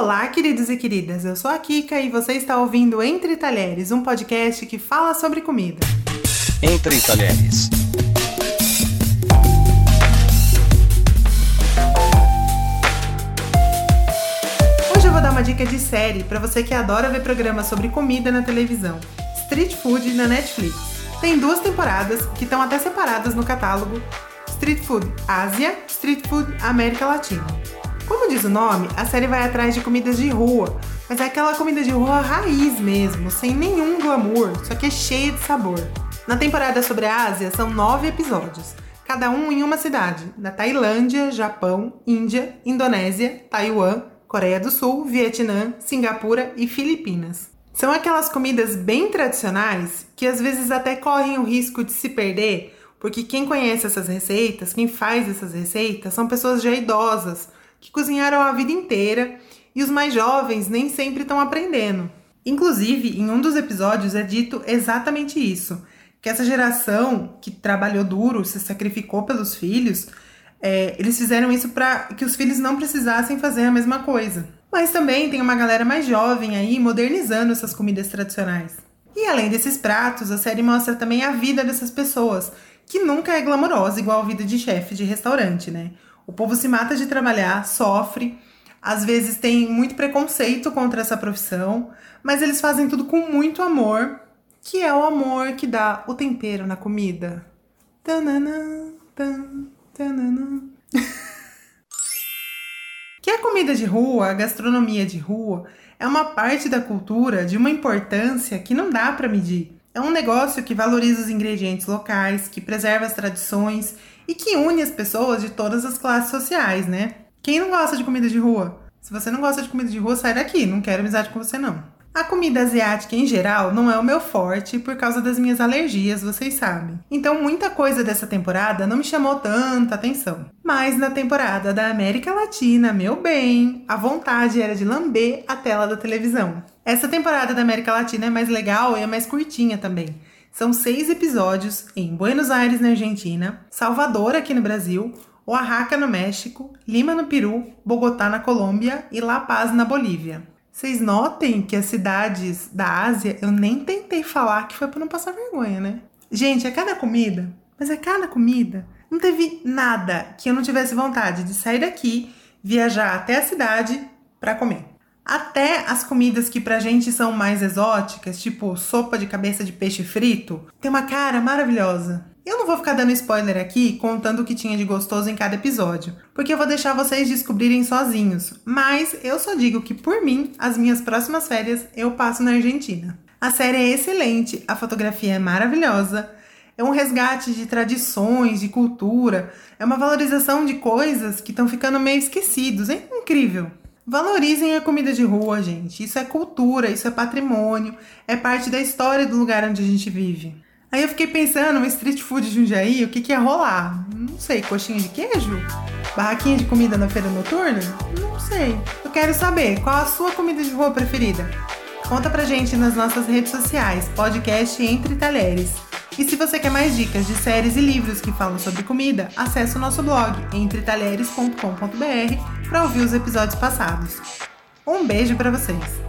Olá, queridos e queridas. Eu sou a Kika e você está ouvindo Entre Talheres, um podcast que fala sobre comida. Entre Talheres. Hoje eu vou dar uma dica de série para você que adora ver programas sobre comida na televisão. Street Food na Netflix. Tem duas temporadas que estão até separadas no catálogo. Street Food Ásia, Street Food América Latina. Como diz o nome, a série vai atrás de comidas de rua, mas é aquela comida de rua raiz mesmo, sem nenhum glamour, só que é cheia de sabor. Na temporada sobre a Ásia são nove episódios, cada um em uma cidade, da Tailândia, Japão, Índia, Indonésia, Taiwan, Coreia do Sul, Vietnã, Singapura e Filipinas. São aquelas comidas bem tradicionais que às vezes até correm o risco de se perder, porque quem conhece essas receitas, quem faz essas receitas, são pessoas já idosas que cozinharam a vida inteira e os mais jovens nem sempre estão aprendendo. Inclusive, em um dos episódios é dito exatamente isso: que essa geração que trabalhou duro, se sacrificou pelos filhos, é, eles fizeram isso para que os filhos não precisassem fazer a mesma coisa. Mas também tem uma galera mais jovem aí modernizando essas comidas tradicionais. E além desses pratos, a série mostra também a vida dessas pessoas, que nunca é glamourosa igual a vida de chefe de restaurante, né? O povo se mata de trabalhar, sofre, às vezes tem muito preconceito contra essa profissão, mas eles fazem tudo com muito amor, que é o amor que dá o tempero na comida. Tan, que a comida de rua, a gastronomia de rua, é uma parte da cultura de uma importância que não dá para medir. É um negócio que valoriza os ingredientes locais, que preserva as tradições e que une as pessoas de todas as classes sociais, né? Quem não gosta de comida de rua? Se você não gosta de comida de rua, sai daqui, não quero amizade com você não. A comida asiática em geral não é o meu forte por causa das minhas alergias, vocês sabem. Então muita coisa dessa temporada não me chamou tanta atenção. Mas na temporada da América Latina, meu bem, a vontade era de lamber a tela da televisão. Essa temporada da América Latina é mais legal e é mais curtinha também. São seis episódios em Buenos Aires, na Argentina, Salvador, aqui no Brasil, Oaxaca, no México, Lima, no Peru, Bogotá, na Colômbia e La Paz, na Bolívia. Vocês notem que as cidades da Ásia eu nem tentei falar que foi para não passar vergonha, né? Gente, é cada comida, mas é cada comida. Não teve nada que eu não tivesse vontade de sair daqui, viajar até a cidade para comer. Até as comidas que pra gente são mais exóticas, tipo sopa de cabeça de peixe frito, tem uma cara maravilhosa. Eu não vou ficar dando spoiler aqui contando o que tinha de gostoso em cada episódio, porque eu vou deixar vocês descobrirem sozinhos. Mas eu só digo que por mim, as minhas próximas férias eu passo na Argentina. A série é excelente, a fotografia é maravilhosa, é um resgate de tradições, de cultura, é uma valorização de coisas que estão ficando meio esquecidos. É incrível. Valorizem a comida de rua, gente. Isso é cultura, isso é patrimônio, é parte da história do lugar onde a gente vive. Aí eu fiquei pensando, street food de Jundiaí, o que, que ia rolar? Não sei, coxinha de queijo? Barraquinha de comida na feira noturna? Não sei. Eu quero saber, qual a sua comida de rua preferida? Conta pra gente nas nossas redes sociais, podcast Entre Talheres. E se você quer mais dicas de séries e livros que falam sobre comida, acesse o nosso blog entretalheres.com.br para ouvir os episódios passados. Um beijo para vocês!